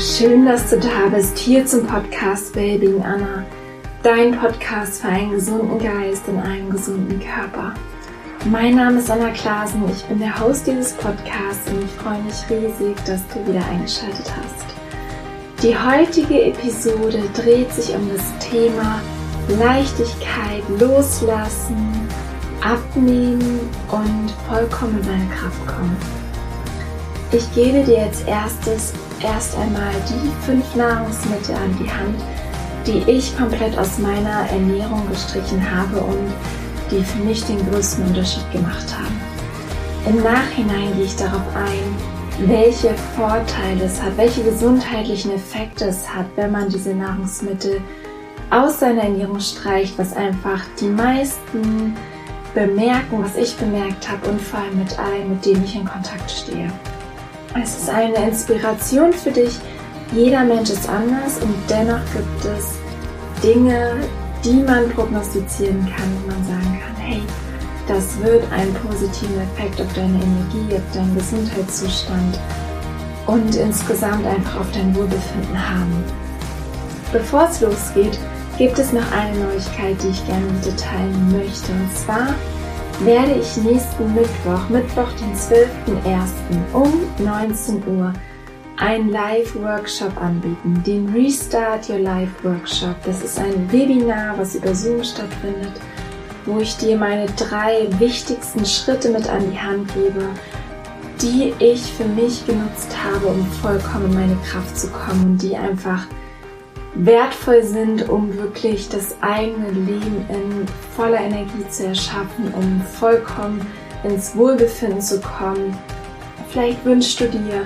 schön, dass du da bist, hier zum Podcast Wellbeing Anna, dein Podcast für einen gesunden Geist in einem gesunden Körper. Mein Name ist Anna Klasen, ich bin der Host dieses Podcasts und ich freue mich riesig, dass du wieder eingeschaltet hast. Die heutige Episode dreht sich um das Thema Leichtigkeit, Loslassen, Abnehmen und vollkommen in deine Kraft kommen. Ich gebe dir als erstes erst einmal die fünf Nahrungsmittel an die Hand, die ich komplett aus meiner Ernährung gestrichen habe und die für mich den größten Unterschied gemacht haben. Im Nachhinein gehe ich darauf ein, welche Vorteile es hat, welche gesundheitlichen Effekte es hat, wenn man diese Nahrungsmittel aus seiner Ernährung streicht, was einfach die meisten bemerken, was ich bemerkt habe und vor allem mit allen, mit denen ich in Kontakt stehe. Es ist eine Inspiration für dich. Jeder Mensch ist anders und dennoch gibt es Dinge, die man prognostizieren kann, wo man sagen kann, hey, das wird einen positiven Effekt auf deine Energie, auf deinen Gesundheitszustand und insgesamt einfach auf dein Wohlbefinden haben. Bevor es losgeht, gibt es noch eine Neuigkeit, die ich gerne mit dir teilen möchte. Und zwar werde ich nächsten Mittwoch, Mittwoch den 12.01. um 19 Uhr einen Live-Workshop anbieten, den Restart Your Life Workshop. Das ist ein Webinar, was über Zoom stattfindet, wo ich dir meine drei wichtigsten Schritte mit an die Hand gebe, die ich für mich genutzt habe, um vollkommen in meine Kraft zu kommen und die einfach wertvoll sind, um wirklich das eigene Leben in voller Energie zu erschaffen, um vollkommen ins Wohlbefinden zu kommen. Vielleicht wünschst du dir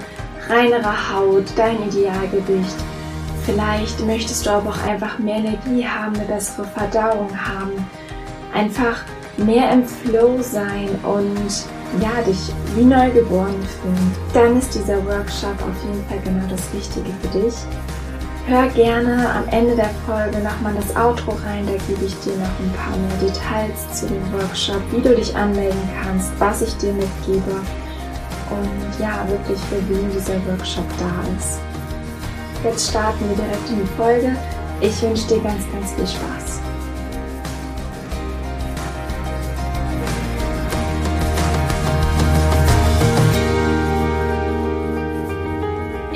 reinere Haut, dein Idealgewicht. Vielleicht möchtest du aber auch einfach mehr Energie haben, eine bessere Verdauung haben. Einfach mehr im Flow sein und ja, dich wie neugeboren fühlen. Dann ist dieser Workshop auf jeden Fall genau das Richtige für dich. Hör gerne am Ende der Folge nochmal das Outro rein, da gebe ich dir noch ein paar mehr Details zu dem Workshop, wie du dich anmelden kannst, was ich dir mitgebe und ja, wirklich für wen dieser Workshop da ist. Jetzt starten wir direkt in die Folge. Ich wünsche dir ganz, ganz viel Spaß.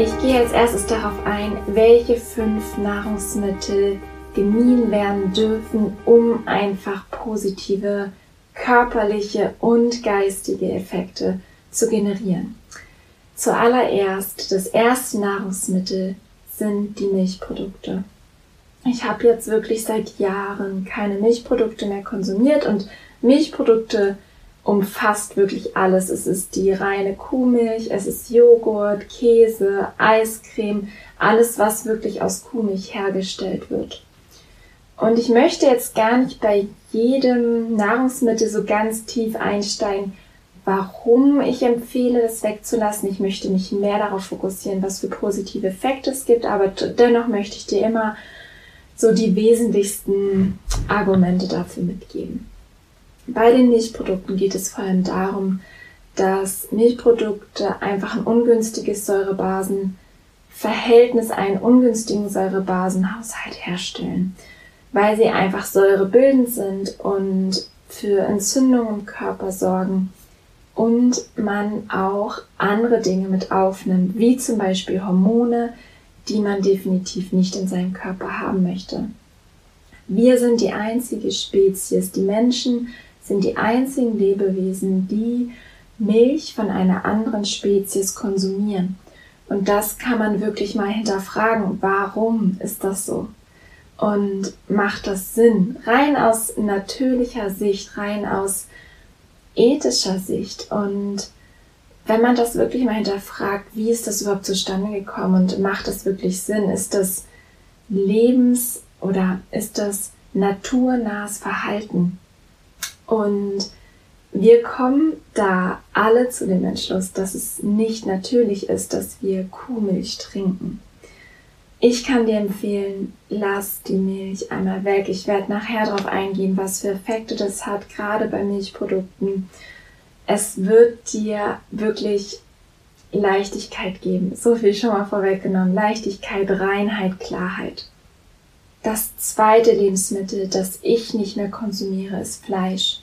Ich gehe als erstes darauf ein, welche fünf Nahrungsmittel gemieden werden dürfen, um einfach positive körperliche und geistige Effekte zu generieren. Zuallererst, das erste Nahrungsmittel sind die Milchprodukte. Ich habe jetzt wirklich seit Jahren keine Milchprodukte mehr konsumiert und Milchprodukte umfasst wirklich alles. Es ist die reine Kuhmilch, es ist Joghurt, Käse, Eiscreme, alles, was wirklich aus Kuhmilch hergestellt wird. Und ich möchte jetzt gar nicht bei jedem Nahrungsmittel so ganz tief einsteigen, warum ich empfehle, das wegzulassen. Ich möchte mich mehr darauf fokussieren, was für positive Effekte es gibt, aber dennoch möchte ich dir immer so die wesentlichsten Argumente dafür mitgeben. Bei den Milchprodukten geht es vor allem darum, dass Milchprodukte einfach ein ungünstiges Säurebasenverhältnis, einen ungünstigen Säurebasenhaushalt herstellen, weil sie einfach säurebildend sind und für Entzündungen im Körper sorgen und man auch andere Dinge mit aufnimmt, wie zum Beispiel Hormone, die man definitiv nicht in seinem Körper haben möchte. Wir sind die einzige Spezies, die Menschen sind die einzigen Lebewesen, die Milch von einer anderen Spezies konsumieren. Und das kann man wirklich mal hinterfragen. Warum ist das so? Und macht das Sinn? Rein aus natürlicher Sicht, rein aus ethischer Sicht. Und wenn man das wirklich mal hinterfragt, wie ist das überhaupt zustande gekommen und macht das wirklich Sinn? Ist das lebens- oder ist das naturnahes Verhalten? Und wir kommen da alle zu dem Entschluss, dass es nicht natürlich ist, dass wir Kuhmilch trinken. Ich kann dir empfehlen, lass die Milch einmal weg. Ich werde nachher darauf eingehen, was für Effekte das hat, gerade bei Milchprodukten. Es wird dir wirklich Leichtigkeit geben. So viel schon mal vorweggenommen. Leichtigkeit, Reinheit, Klarheit. Das zweite Lebensmittel, das ich nicht mehr konsumiere, ist Fleisch.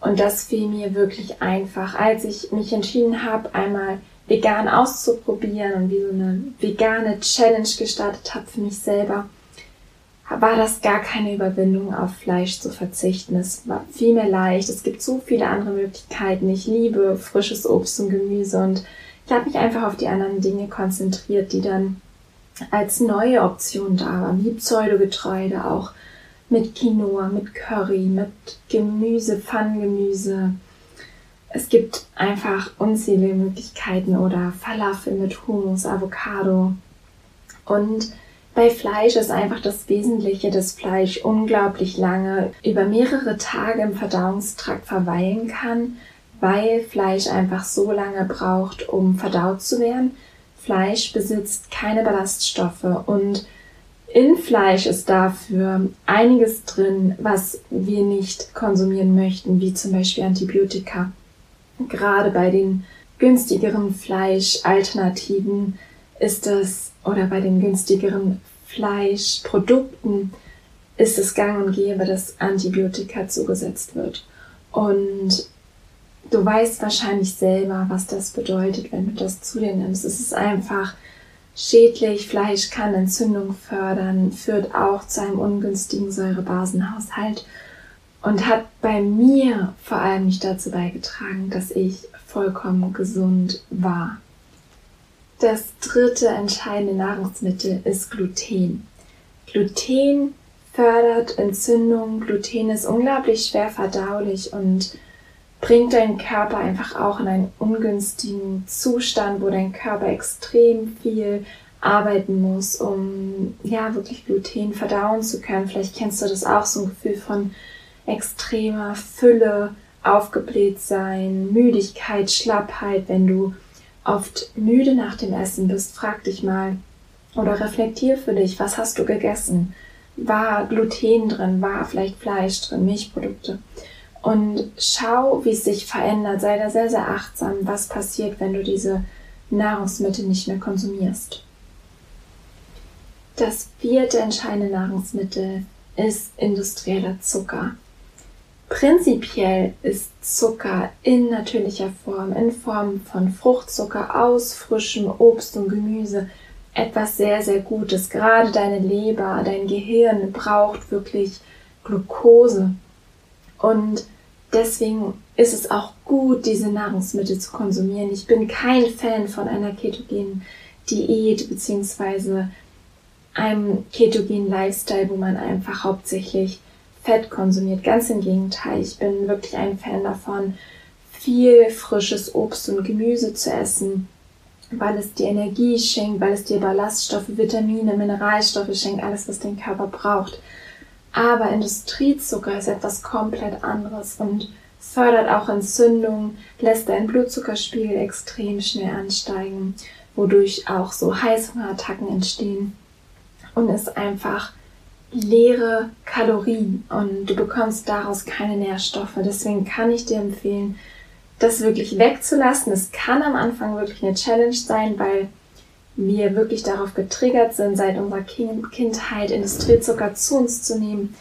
Und das fiel mir wirklich einfach, als ich mich entschieden habe, einmal vegan auszuprobieren und wie so eine vegane Challenge gestartet habe für mich selber, war das gar keine Überwindung, auf Fleisch zu verzichten. Es war vielmehr leicht. Es gibt so viele andere Möglichkeiten. Ich liebe frisches Obst und Gemüse und ich habe mich einfach auf die anderen Dinge konzentriert, die dann als neue Option da waren, wie Pseudogetreide auch mit Quinoa, mit Curry, mit Gemüse, Pfannengemüse. Es gibt einfach unzählige Möglichkeiten oder Falafel mit Hummus, Avocado. Und bei Fleisch ist einfach das Wesentliche, dass Fleisch unglaublich lange über mehrere Tage im Verdauungstrakt verweilen kann, weil Fleisch einfach so lange braucht, um verdaut zu werden. Fleisch besitzt keine Ballaststoffe und in Fleisch ist dafür einiges drin, was wir nicht konsumieren möchten, wie zum Beispiel Antibiotika. Gerade bei den günstigeren Fleischalternativen ist es, oder bei den günstigeren Fleischprodukten ist es gang und gäbe, dass Antibiotika zugesetzt wird. Und du weißt wahrscheinlich selber, was das bedeutet, wenn du das zu dir nimmst. Es ist einfach schädlich. Fleisch kann Entzündung fördern, führt auch zu einem ungünstigen Säurebasenhaushalt und hat bei mir vor allem nicht dazu beigetragen, dass ich vollkommen gesund war. Das dritte entscheidende Nahrungsmittel ist Gluten. Gluten fördert Entzündung. Gluten ist unglaublich schwer verdaulich und bringt deinen Körper einfach auch in einen ungünstigen Zustand, wo dein Körper extrem viel arbeiten muss, um ja wirklich Gluten verdauen zu können. Vielleicht kennst du das auch, so ein Gefühl von extremer Fülle, aufgebläht sein, Müdigkeit, Schlappheit, wenn du oft müde nach dem Essen bist, frag dich mal oder reflektier für dich, was hast du gegessen? War Gluten drin? War vielleicht Fleisch drin? Milchprodukte? Und schau, wie es sich verändert. Sei da sehr, sehr achtsam, was passiert, wenn du diese Nahrungsmittel nicht mehr konsumierst. Das vierte entscheidende Nahrungsmittel ist industrieller Zucker. Prinzipiell ist Zucker in natürlicher Form, in Form von Fruchtzucker aus frischem Obst und Gemüse, etwas sehr, sehr Gutes. Gerade deine Leber, dein Gehirn braucht wirklich Glucose. Und deswegen ist es auch gut, diese Nahrungsmittel zu konsumieren. Ich bin kein Fan von einer ketogenen Diät beziehungsweise einem ketogenen Lifestyle, wo man einfach hauptsächlich Fett konsumiert. Ganz im Gegenteil, ich bin wirklich ein Fan davon, viel frisches Obst und Gemüse zu essen, weil es dir Energie schenkt, weil es dir Ballaststoffe, Vitamine, Mineralstoffe schenkt, alles, was dein Körper braucht. Aber Industriezucker ist etwas komplett anderes und fördert auch Entzündungen, lässt deinen Blutzuckerspiegel extrem schnell ansteigen, wodurch auch so Heißhungerattacken entstehen und ist einfach leere Kalorien und du bekommst daraus keine Nährstoffe. Deswegen kann ich dir empfehlen, das wirklich wegzulassen. Es kann am Anfang wirklich eine Challenge sein, weil wir wirklich darauf getriggert sind, seit unserer Kindheit Industriezucker zu uns zu nehmen.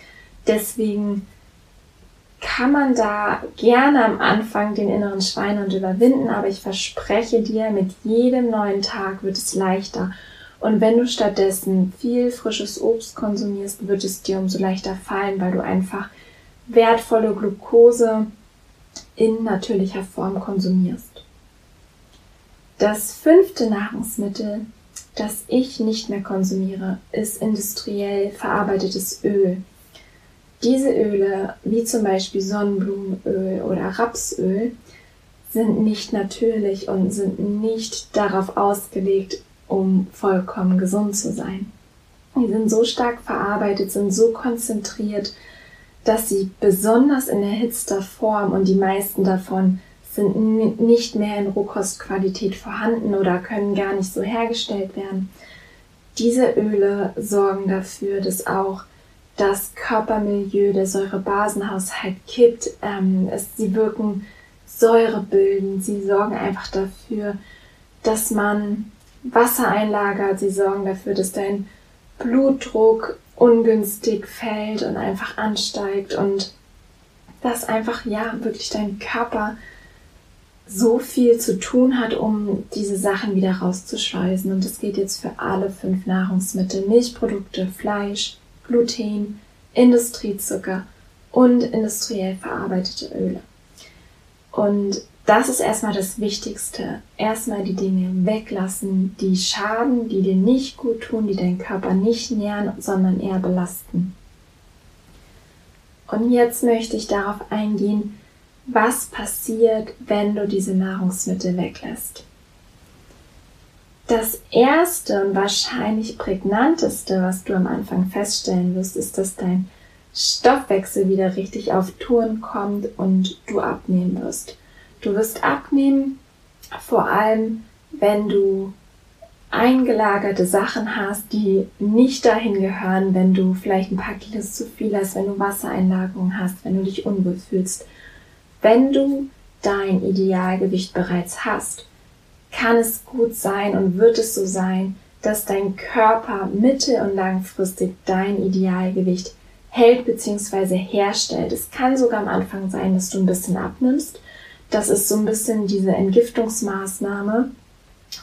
Deswegen kann man da gerne am Anfang den inneren Schweinehund überwinden, aber ich verspreche dir, mit jedem neuen Tag wird es leichter. Und wenn du stattdessen viel frisches Obst konsumierst, wird es dir umso leichter fallen, weil du einfach wertvolle Glucose in natürlicher Form konsumierst. Das fünfte Nahrungsmittel, das ich nicht mehr konsumiere, ist industriell verarbeitetes Öl. Diese Öle, wie zum Beispiel Sonnenblumenöl oder Rapsöl, sind nicht natürlich und sind nicht darauf ausgelegt, um vollkommen gesund zu sein. Die sind so stark verarbeitet, sind so konzentriert, dass sie besonders in erhitzter Form und die meisten davon sind nicht mehr in Rohkostqualität vorhanden oder können gar nicht so hergestellt werden. Diese Öle sorgen dafür, dass auch das Körpermilieu, der Säurebasenhaushalt kippt. Ähm, es, sie wirken säurebildend, sie sorgen einfach dafür, dass man Wasser einlagert. Sie sorgen dafür, dass dein Blutdruck ungünstig fällt und einfach ansteigt und dass einfach ja wirklich dein Körper so viel zu tun hat, um diese Sachen wieder rauszuschweißen. Und das geht jetzt für alle fünf Nahrungsmittel, Milchprodukte, Fleisch, Gluten, Industriezucker und industriell verarbeitete Öle. Und das ist erstmal das Wichtigste. Erstmal die Dinge weglassen, die schaden, die dir nicht gut tun, die deinen Körper nicht nähren, sondern eher belasten. Und jetzt möchte ich darauf eingehen, was passiert, wenn du diese Nahrungsmittel weglässt. Das erste und wahrscheinlich prägnanteste, was du am Anfang feststellen wirst, ist, dass dein Stoffwechsel wieder richtig auf Touren kommt und du abnehmen wirst. Du wirst abnehmen, vor allem wenn du eingelagerte Sachen hast, die nicht dahin gehören, wenn du vielleicht ein paar Kilos zu viel hast, wenn du Wassereinlagerungen hast, wenn du dich unwohl fühlst. Wenn du dein Idealgewicht bereits hast, kann es gut sein und wird es so sein, dass dein Körper mittel- und langfristig dein Idealgewicht hält bzw. herstellt. Es kann sogar am Anfang sein, dass du ein bisschen abnimmst. Das ist so ein bisschen diese Entgiftungsmaßnahme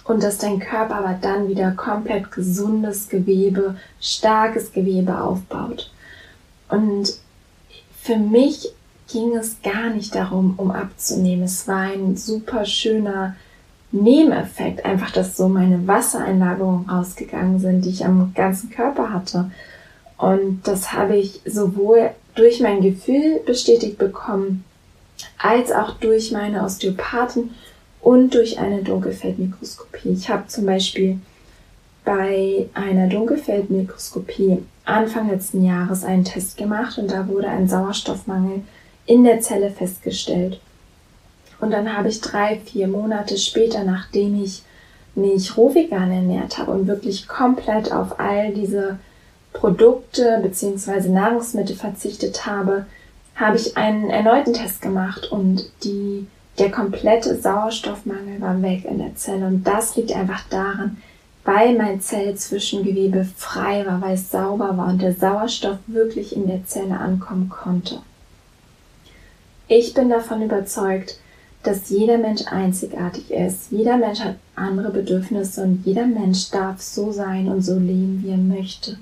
und dass dein Körper aber dann wieder komplett gesundes Gewebe, starkes Gewebe aufbaut. Und für mich ging es gar nicht darum, um abzunehmen. Es war ein super schöner Nebeneffekt, einfach, dass so meine Wassereinlagerungen rausgegangen sind, die ich am ganzen Körper hatte. Und das habe ich sowohl durch mein Gefühl bestätigt bekommen, als auch durch meine Osteopathen und durch eine Dunkelfeldmikroskopie. Ich habe zum Beispiel bei einer Dunkelfeldmikroskopie Anfang letzten Jahres einen Test gemacht und da wurde ein Sauerstoffmangel in der Zelle festgestellt. Und dann habe ich drei, vier Monate später, nachdem ich mich rohvegan ernährt habe und wirklich komplett auf all diese Produkte bzw. Nahrungsmittel verzichtet habe, habe ich einen erneuten Test gemacht und die der komplette Sauerstoffmangel war weg in der Zelle und das liegt einfach daran, weil mein Zellzwischengewebe frei war, weil es sauber war und der Sauerstoff wirklich in der Zelle ankommen konnte. Ich bin davon überzeugt, dass jeder Mensch einzigartig ist. Jeder Mensch hat andere Bedürfnisse und jeder Mensch darf so sein und so leben, wie er möchte.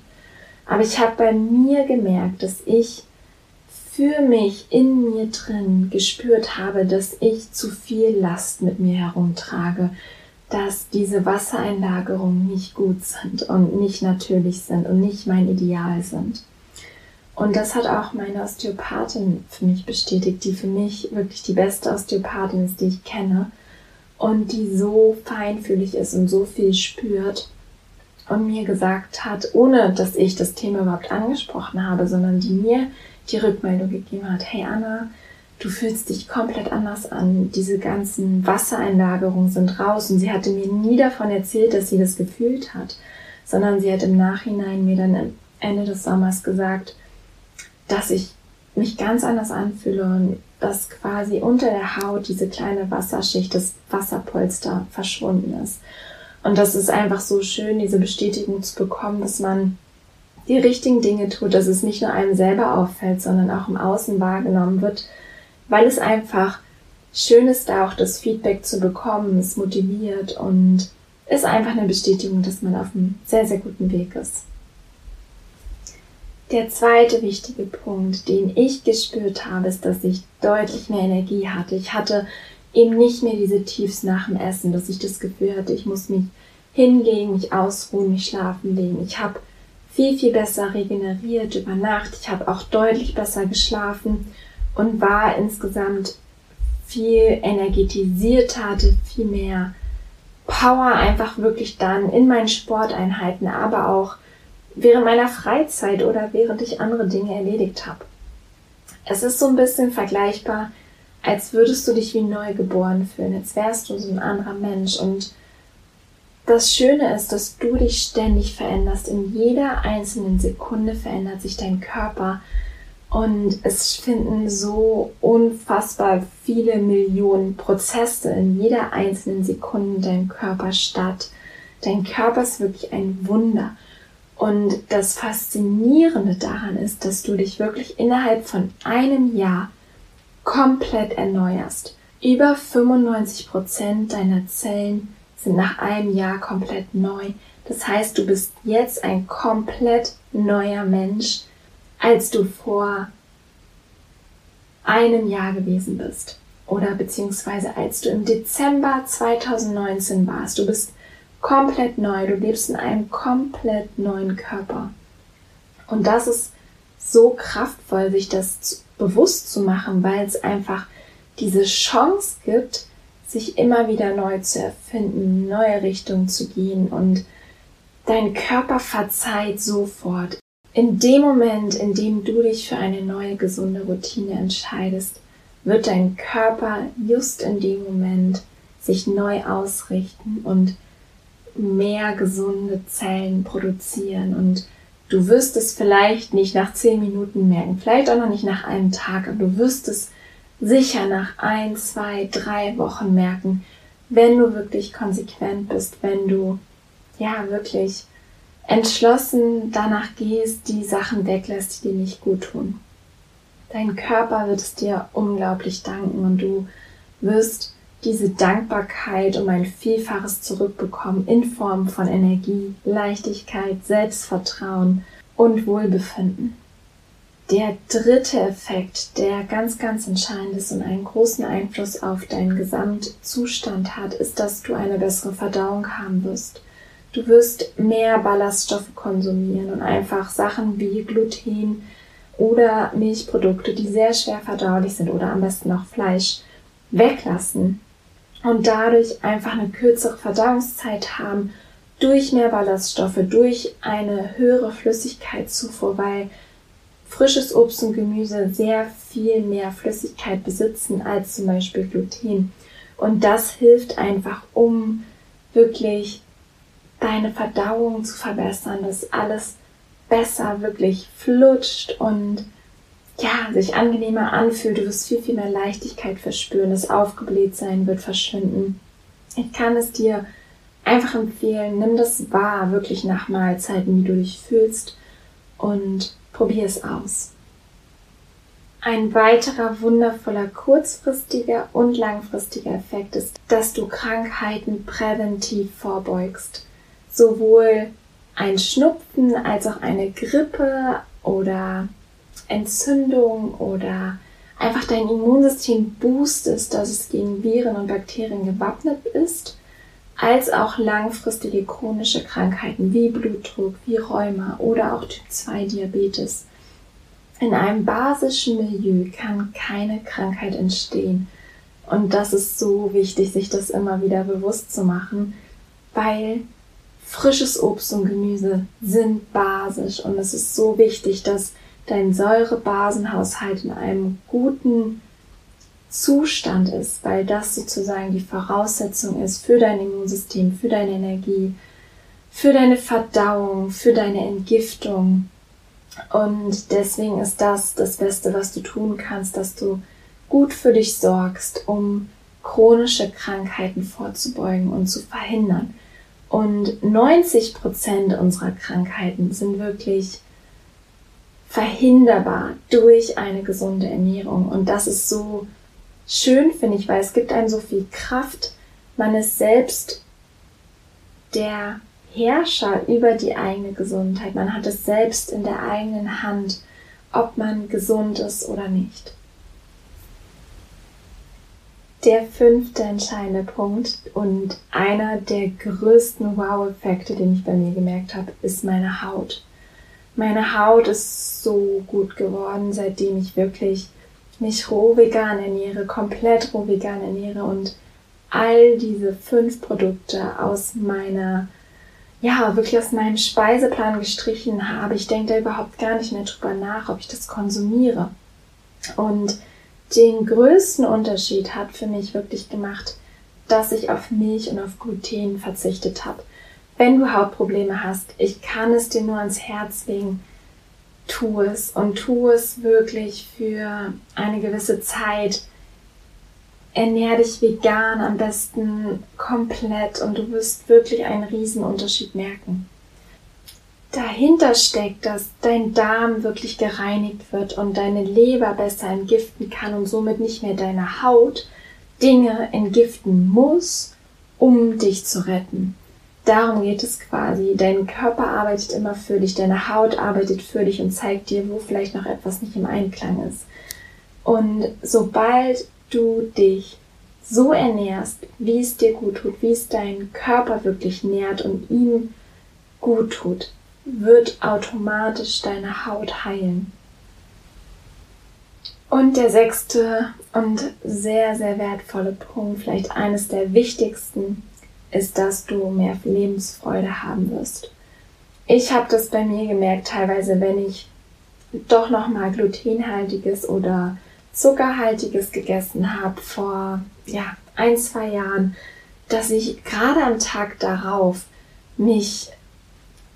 Aber ich habe bei mir gemerkt, dass ich für mich in mir drin gespürt habe, dass ich zu viel Last mit mir herumtrage, dass diese Wassereinlagerungen nicht gut sind und nicht natürlich sind und nicht mein Ideal sind. Und das hat auch meine Osteopathin für mich bestätigt, die für mich wirklich die beste Osteopathin ist, die ich kenne und die so feinfühlig ist und so viel spürt und mir gesagt hat, ohne dass ich das Thema überhaupt angesprochen habe, sondern die mir die Rückmeldung gegeben hat, hey Anna, du fühlst dich komplett anders an. Diese ganzen Wassereinlagerungen sind raus. Und sie hatte mir nie davon erzählt, dass sie das gefühlt hat, sondern sie hat im Nachhinein mir dann Ende des Sommers gesagt, dass ich mich ganz anders anfühle und dass quasi unter der Haut diese kleine Wasserschicht, das Wasserpolster verschwunden ist. Und das ist einfach so schön, diese Bestätigung zu bekommen, dass man die richtigen Dinge tut, dass es nicht nur einem selber auffällt, sondern auch im Außen wahrgenommen wird, weil es einfach schön ist, da auch das Feedback zu bekommen, es motiviert und ist einfach eine Bestätigung, dass man auf einem sehr, sehr guten Weg ist. Der zweite wichtige Punkt, den ich gespürt habe, ist, dass ich deutlich mehr Energie hatte. Ich hatte eben nicht mehr diese Tiefs nach dem Essen, dass ich das Gefühl hatte, ich muss mich hinlegen, mich ausruhen, mich schlafen legen. Ich habe viel, viel besser regeneriert über Nacht. Ich habe auch deutlich besser geschlafen und war insgesamt viel energetisierter, hatte viel mehr Power einfach wirklich dann in meinen Sporteinheiten, aber auch während meiner Freizeit oder während ich andere Dinge erledigt habe. Es ist so ein bisschen vergleichbar, als würdest du dich wie neu geboren fühlen, als wärst du so ein anderer Mensch und das Schöne ist, dass du dich ständig veränderst. In jeder einzelnen Sekunde verändert sich dein Körper. Und es finden so unfassbar viele Millionen Prozesse in jeder einzelnen Sekunde in deinem Körper statt. Dein Körper ist wirklich ein Wunder. Und das Faszinierende daran ist, dass du dich wirklich innerhalb von einem Jahr komplett erneuerst. Über 95 Prozent deiner Zellen sind nach einem Jahr komplett neu. Das heißt, du bist jetzt ein komplett neuer Mensch, als du vor einem Jahr gewesen bist. Oder beziehungsweise als du im Dezember 2019 warst. Du bist komplett neu. Du lebst in einem komplett neuen Körper. Und das ist so kraftvoll, sich das bewusst zu machen, weil es einfach diese Chance gibt, sich immer wieder neu zu erfinden, neue Richtungen zu gehen und dein Körper verzeiht sofort. In dem Moment, in dem du dich für eine neue gesunde Routine entscheidest, wird dein Körper just in dem Moment sich neu ausrichten und mehr gesunde Zellen produzieren und du wirst es vielleicht nicht nach zehn Minuten merken, vielleicht auch noch nicht nach einem Tag, aber du wirst es sicher nach ein, zwei, drei Wochen merken, wenn du wirklich konsequent bist, wenn du ja wirklich entschlossen danach gehst, die Sachen weglässt, die dir nicht gut tun. Dein Körper wird es dir unglaublich danken und du wirst diese Dankbarkeit um ein Vielfaches zurückbekommen in Form von Energie, Leichtigkeit, Selbstvertrauen und Wohlbefinden. Der dritte Effekt, der ganz, ganz entscheidend ist und einen großen Einfluss auf deinen Gesamtzustand hat, ist, dass du eine bessere Verdauung haben wirst. Du wirst mehr Ballaststoffe konsumieren und einfach Sachen wie Gluten oder Milchprodukte, die sehr schwer verdaulich sind oder am besten auch Fleisch, weglassen und dadurch einfach eine kürzere Verdauungszeit haben durch mehr Ballaststoffe, durch eine höhere Flüssigkeitszufuhr, weil frisches Obst und Gemüse sehr viel mehr Flüssigkeit besitzen als zum Beispiel Gluten. Und das hilft einfach, um wirklich deine Verdauung zu verbessern, dass alles besser wirklich flutscht und ja, sich angenehmer anfühlt. Du wirst viel, viel mehr Leichtigkeit verspüren. Das Aufgeblähtsein wird verschwinden. Ich kann es dir einfach empfehlen, nimm das wahr, wirklich nach Mahlzeiten, wie du dich fühlst und probier es aus. Ein weiterer wundervoller kurzfristiger und langfristiger Effekt ist, dass du Krankheiten präventiv vorbeugst sowohl ein Schnupfen als auch eine Grippe oder Entzündung oder einfach dein Immunsystem boostest, dass es gegen Viren und Bakterien gewappnet ist, als auch langfristige chronische Krankheiten wie Blutdruck, wie Rheuma oder auch Typ 2 Diabetes. In einem basischen Milieu kann keine Krankheit entstehen. Und das ist so wichtig, sich das immer wieder bewusst zu machen, weil frisches Obst und Gemüse sind basisch und es ist so wichtig, dass dein Säurebasenhaushalt in einem guten Zustand ist, weil das sozusagen die Voraussetzung ist für dein Immunsystem, für deine Energie, für deine Verdauung, für deine Entgiftung. Und deswegen ist das das Beste, was du tun kannst, dass du gut für dich sorgst, um chronische Krankheiten vorzubeugen und zu verhindern. Und 90 Prozent unserer Krankheiten sind wirklich verhinderbar durch eine gesunde Ernährung. Und das ist so schön, finde ich, weil es gibt einem so viel Kraft. Man ist selbst der Herrscher über die eigene Gesundheit. Man hat es selbst in der eigenen Hand, ob man gesund ist oder nicht. Der fünfte entscheidende Punkt und einer der größten Wow-Effekte, den ich bei mir gemerkt habe, ist meine Haut. Meine Haut ist so gut geworden, seitdem ich wirklich mich roh vegan ernähre, komplett roh vegan ernähre und all diese fünf Produkte aus meiner, ja, wirklich aus meinem Speiseplan gestrichen habe. Ich denke da überhaupt gar nicht mehr drüber nach, ob ich das konsumiere. Und den größten Unterschied hat für mich wirklich gemacht, dass ich auf Milch und auf Gluten verzichtet habe. Wenn du Hautprobleme hast, ich kann es dir nur ans Herz legen. tu es und tu es wirklich für eine gewisse Zeit. Ernähr dich vegan, am besten komplett und du wirst wirklich einen riesen Unterschied merken. Dahinter steckt, dass dein Darm wirklich gereinigt wird und deine Leber besser entgiften kann und somit nicht mehr deine Haut Dinge entgiften muss, um dich zu retten. Darum geht es quasi. Dein Körper arbeitet immer für dich, deine Haut arbeitet für dich und zeigt dir, wo vielleicht noch etwas nicht im Einklang ist. Und sobald du dich so ernährst, wie es dir gut tut, wie es deinen Körper wirklich nährt und ihm gut tut, wird automatisch deine Haut heilen. Und der sechste und sehr, sehr wertvolle Punkt, vielleicht eines der wichtigsten, ist, dass du mehr Lebensfreude haben wirst. Ich habe das bei mir gemerkt, teilweise, wenn ich doch noch mal glutenhaltiges oder zuckerhaltiges gegessen habe vor ja ein zwei Jahren, dass ich gerade am Tag darauf mich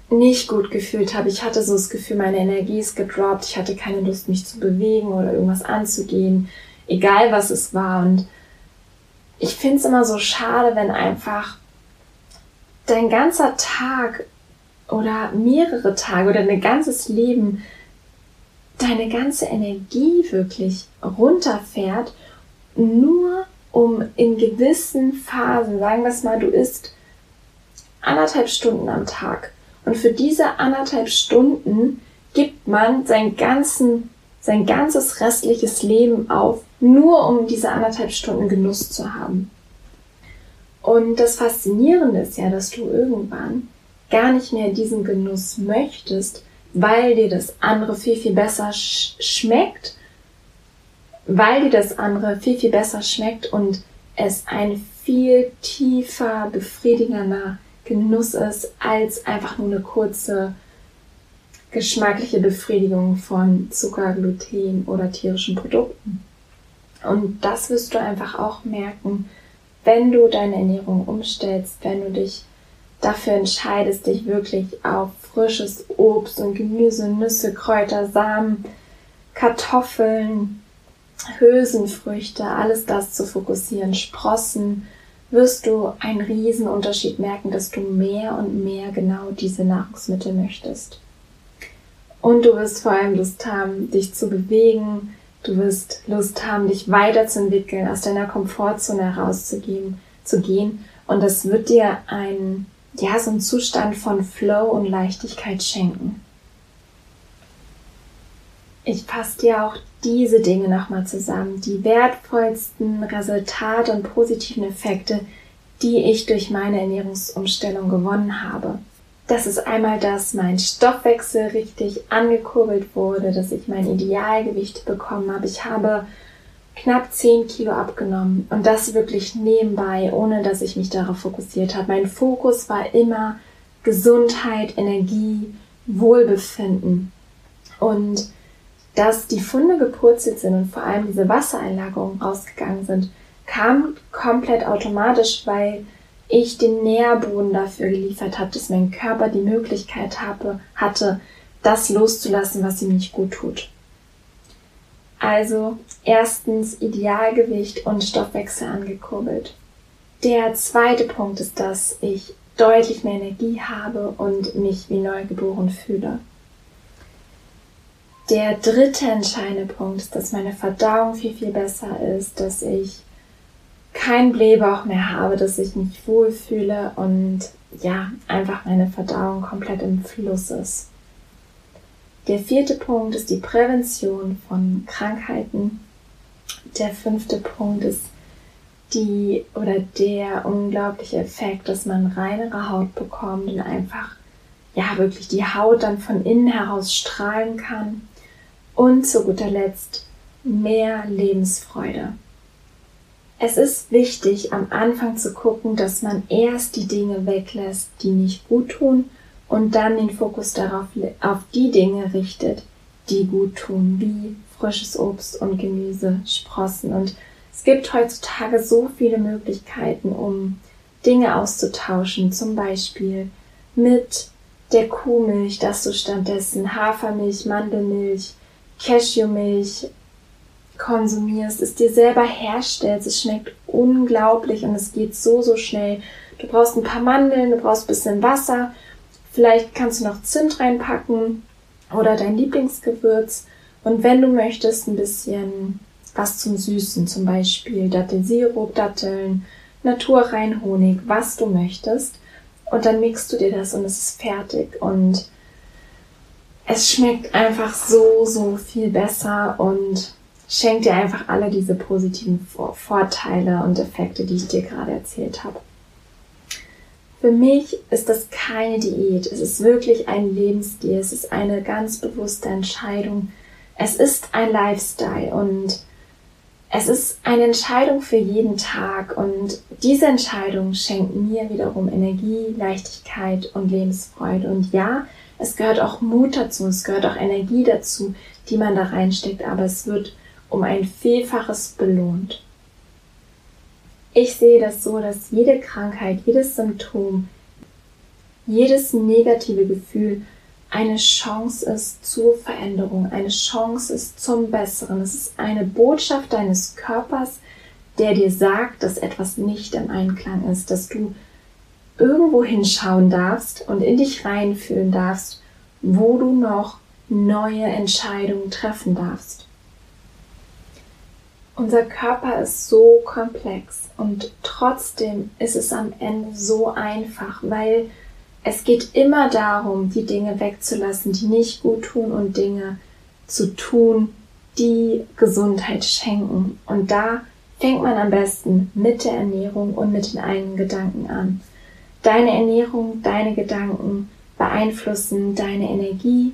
nicht gut gefühlt habe. Ich hatte so das Gefühl, meine Energie ist gedroppt. Ich hatte keine Lust, mich zu bewegen oder irgendwas anzugehen, egal was es war. Und ich finde es immer so schade, wenn einfach dein ganzer Tag oder mehrere Tage oder dein ganzes Leben deine ganze Energie wirklich runterfährt, nur um in gewissen Phasen, sagen wir es mal, du isst anderthalb Stunden am Tag und für diese anderthalb Stunden gibt man sein, ganzen, sein ganzes restliches Leben auf, nur um diese anderthalb Stunden Genuss zu haben. Und das Faszinierende ist ja, dass du irgendwann gar nicht mehr diesen Genuss möchtest, weil dir das andere viel, viel besser sch schmeckt, weil dir das andere viel, viel besser schmeckt und es ein viel tiefer, befriedigender Genuss ist, als einfach nur eine kurze geschmackliche Befriedigung von Zucker, Gluten oder tierischen Produkten. Und das wirst du einfach auch merken, wenn du deine Ernährung umstellst, wenn du dich dafür entscheidest, dich wirklich auf frisches Obst und Gemüse, Nüsse, Kräuter, Samen, Kartoffeln, Hülsenfrüchte, alles das zu fokussieren, Sprossen, wirst du einen riesen Unterschied merken, dass du mehr und mehr genau diese Nahrungsmittel möchtest. Und du wirst vor allem Lust haben, dich zu bewegen, Du wirst Lust haben, dich weiterzuentwickeln, aus deiner Komfortzone herauszugehen, zu gehen. Und das wird dir ein, ja, so einen Zustand von Flow und Leichtigkeit schenken. Ich fasse dir auch diese Dinge nochmal zusammen. Die wertvollsten Resultate und positiven Effekte, die ich durch meine Ernährungsumstellung gewonnen habe das ist einmal, dass mein Stoffwechsel richtig angekurbelt wurde, dass ich mein Idealgewicht bekommen habe. Ich habe knapp 10 Kilo abgenommen und das wirklich nebenbei, ohne dass ich mich darauf fokussiert habe. Mein Fokus war immer Gesundheit, Energie, Wohlbefinden und dass die Funde gepurzelt sind und vor allem diese Wassereinlagerungen rausgegangen sind, kam komplett automatisch, weil ich den Nährboden dafür geliefert habe, dass mein Körper die Möglichkeit habe, hatte, das loszulassen, was ihm nicht gut tut. Also erstens Idealgewicht und Stoffwechsel angekurbelt. Der zweite Punkt ist, dass ich deutlich mehr Energie habe und mich wie neugeboren fühle. Der dritte entscheidende Punkt ist, dass meine Verdauung viel, viel besser ist, dass ich kein Blähbauch mehr habe, dass ich mich wohlfühle und ja, einfach meine Verdauung komplett im Fluss ist. Der vierte Punkt ist die Prävention von Krankheiten. Der fünfte Punkt ist die oder der unglaubliche Effekt, dass man reinere Haut bekommt und einfach ja wirklich die Haut dann von innen heraus strahlen kann. Und zu guter Letzt mehr Lebensfreude. Es ist wichtig, am Anfang zu gucken, dass man erst die Dinge weglässt, die nicht gut tun und dann den Fokus darauf auf die Dinge richtet, die gut tun, wie frisches Obst und Gemüse, Sprossen. Und es gibt heutzutage so viele Möglichkeiten, um Dinge auszutauschen, zum Beispiel mit der Kuhmilch, dass du stattdessen Hafermilch, Mandelmilch, Cashewmilch konsumierst, es dir selber herstellst. Es schmeckt unglaublich und es geht so, so schnell. Du brauchst ein paar Mandeln, du brauchst ein bisschen Wasser. Vielleicht kannst du noch Zimt reinpacken oder dein Lieblingsgewürz. Und wenn du möchtest, ein bisschen was zum Süßen, zum Beispiel Dattelsirup, Datteln, naturrein Honig, was du möchtest. Und dann mixt du dir das und es ist fertig. Und es schmeckt einfach so, so viel besser und schenkt dir einfach alle diese positiven Vorteile und Effekte, die ich dir gerade erzählt habe. Für mich ist das keine Diät. Es ist wirklich ein Lebensstil. Es ist eine ganz bewusste Entscheidung. Es ist ein Lifestyle und es ist eine Entscheidung für jeden Tag und diese Entscheidung schenkt mir wiederum Energie, Leichtigkeit und Lebensfreude. Und ja, es gehört auch Mut dazu, es gehört auch Energie dazu, die man da reinsteckt, aber es wird um ein Vielfaches belohnt. Ich sehe das so, dass jede Krankheit, jedes Symptom, jedes negative Gefühl eine Chance ist zur Veränderung, eine Chance ist zum Besseren. Es ist eine Botschaft deines Körpers, der dir sagt, dass etwas nicht im Einklang ist, dass du irgendwo hinschauen darfst und in dich reinfühlen darfst, wo du noch neue Entscheidungen treffen darfst. Unser Körper ist so komplex und trotzdem ist es am Ende so einfach, weil es geht immer darum, die Dinge wegzulassen, die nicht gut tun und Dinge zu tun, die Gesundheit schenken. Und da fängt man am besten mit der Ernährung und mit den eigenen Gedanken an. Deine Ernährung, deine Gedanken beeinflussen deine Energie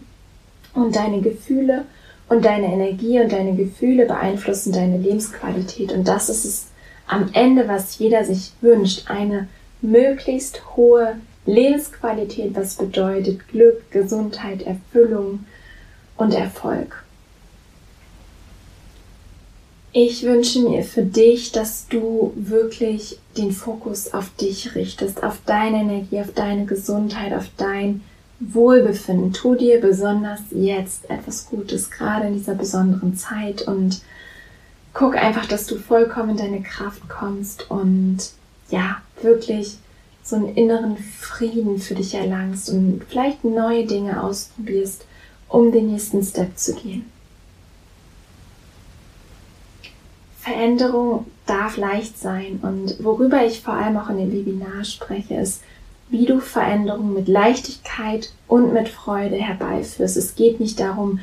und deine Gefühle und deine Energie und deine Gefühle beeinflussen deine Lebensqualität. Und das ist es am Ende, was jeder sich wünscht. Eine möglichst hohe Lebensqualität, was bedeutet Glück, Gesundheit, Erfüllung und Erfolg. Ich wünsche mir für dich, dass du wirklich den Fokus auf dich richtest, auf deine Energie, auf deine Gesundheit, auf dein Wohlbefinden. Tu dir besonders jetzt etwas Gutes, gerade in dieser besonderen Zeit und guck einfach, dass du vollkommen in deine Kraft kommst und ja, wirklich so einen inneren Frieden für dich erlangst und vielleicht neue Dinge ausprobierst, um den nächsten Step zu gehen. Veränderung darf leicht sein und worüber ich vor allem auch in dem Webinar spreche, ist, wie du Veränderung mit Leichtigkeit und mit Freude herbeiführst. Es geht nicht darum,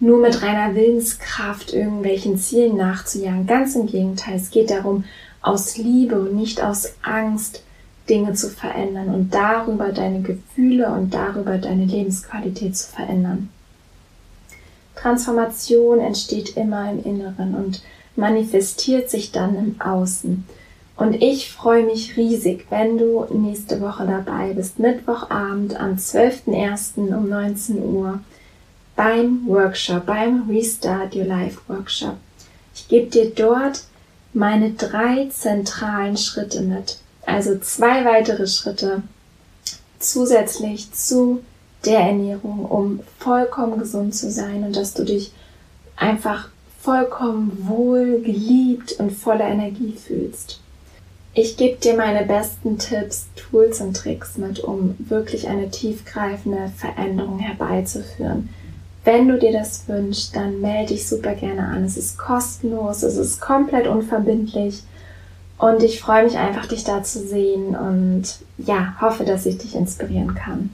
nur mit reiner Willenskraft irgendwelchen Zielen nachzujagen. Ganz im Gegenteil, es geht darum, aus Liebe und nicht aus Angst Dinge zu verändern und darüber deine Gefühle und darüber deine Lebensqualität zu verändern. Transformation entsteht immer im Inneren und manifestiert sich dann im Außen. Und ich freue mich riesig, wenn du nächste Woche dabei bist, Mittwochabend am 12.01. um 19 Uhr beim Workshop, beim Restart Your Life Workshop. Ich gebe dir dort meine drei zentralen Schritte mit, also zwei weitere Schritte zusätzlich zu der Ernährung, um vollkommen gesund zu sein und dass du dich einfach vollkommen wohl, geliebt und voller Energie fühlst. Ich gebe dir meine besten Tipps, Tools und Tricks mit, um wirklich eine tiefgreifende Veränderung herbeizuführen. Wenn du dir das wünschst, dann melde dich super gerne an. Es ist kostenlos, es ist komplett unverbindlich und ich freue mich einfach, dich da zu sehen und ja, hoffe, dass ich dich inspirieren kann.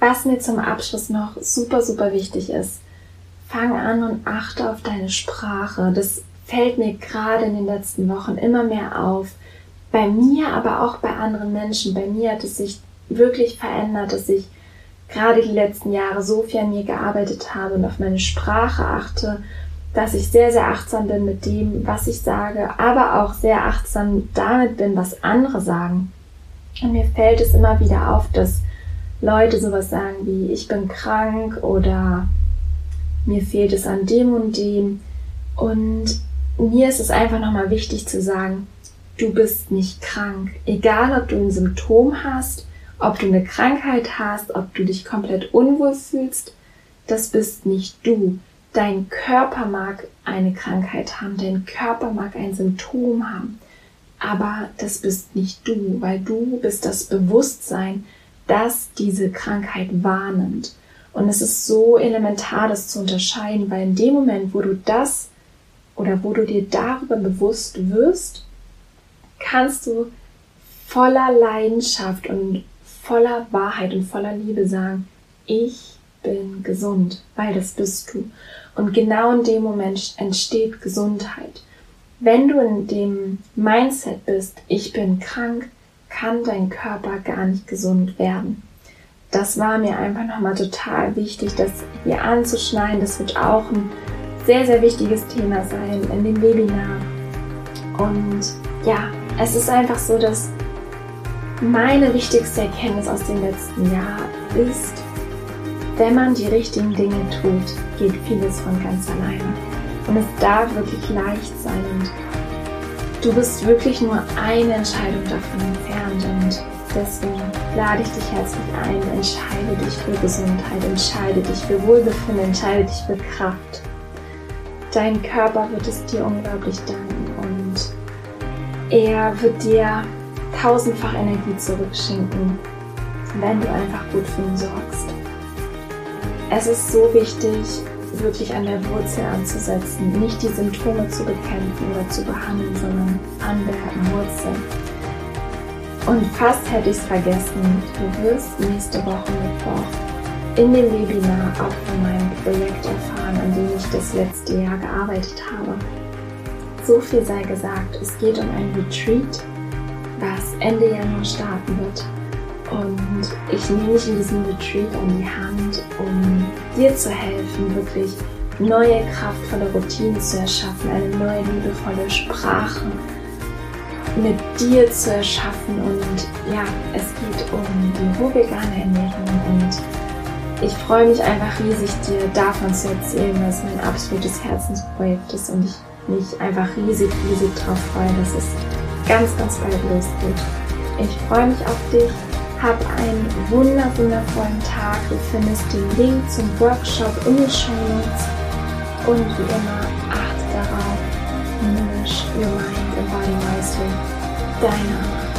Was mir zum Abschluss noch super, super wichtig ist, fang an und achte auf deine Sprache. Das fällt mir gerade in den letzten Wochen immer mehr auf. Bei mir, aber auch bei anderen Menschen. Bei mir hat es sich wirklich verändert, dass ich gerade die letzten Jahre so viel an mir gearbeitet habe und auf meine Sprache achte dass ich sehr, sehr achtsam bin mit dem, was ich sage, aber auch sehr achtsam damit bin, was andere sagen. Und mir fällt es immer wieder auf, dass Leute sowas sagen wie, ich bin krank oder mir fehlt es an dem und dem. Und mir ist es einfach nochmal wichtig zu sagen, du bist nicht krank. Egal, ob du ein Symptom hast ob du eine Krankheit hast, ob du dich komplett unwohl fühlst, das bist nicht du. Dein Körper mag eine Krankheit haben, dein Körper mag ein Symptom haben, aber das bist nicht du, weil du bist das Bewusstsein, das diese Krankheit wahrnimmt. Und es ist so elementar, das zu unterscheiden, weil in dem Moment, wo du das oder wo du dir darüber bewusst wirst, kannst du voller Leidenschaft und voller Wahrheit und voller Liebe sagen, ich bin gesund, weil das bist du. Und genau in dem Moment entsteht Gesundheit. Wenn du in dem Mindset bist, ich bin krank, kann dein Körper gar nicht gesund werden. Das war mir einfach nochmal total wichtig, das hier anzuschneiden. Das wird auch ein sehr, sehr wichtiges Thema sein in dem Webinar. Und ja, es ist einfach so, dass meine wichtigste Erkenntnis aus dem letzten Jahr ist, wenn man die richtigen Dinge tut, geht vieles von ganz alleine. Und es darf wirklich leicht sein. Und du bist wirklich nur eine Entscheidung davon entfernt. Und deswegen lade ich dich herzlich ein, entscheide dich für Gesundheit, entscheide dich für Wohlbefinden, entscheide dich für Kraft. Dein Körper wird es dir unglaublich danken und er wird dir tausendfach Energie zurückschenken, wenn du einfach gut für ihn sorgst. Es ist so wichtig, wirklich an der Wurzel anzusetzen, nicht die Symptome zu bekämpfen oder zu behandeln, sondern an der Wurzel. Und fast hätte ich es vergessen, du wirst nächste Woche Mittwoch in dem Webinar auch von meinem Projekt erfahren, an dem ich das letzte Jahr gearbeitet habe. So viel sei gesagt, es geht um ein Retreat, was Ende Januar starten wird. Und ich nehme dich in diesem Retreat an die Hand, um dir zu helfen, wirklich neue kraftvolle Routinen zu erschaffen, eine neue liebevolle Sprache mit dir zu erschaffen. Und ja, es geht um die roh vegane Ernährung und ich freue mich einfach riesig, dir davon zu erzählen, weil es mein absolutes Herzensprojekt ist und ich mich einfach riesig, riesig darauf freue, dass es ganz, ganz bald losgeht. Ich freue mich auf dich hab einen wunder, wundervollen Tag. Du findest den Link zum Workshop in den Show Notes. Und wie immer, achte darauf, nourish your mind and body wisely. Deine Anna.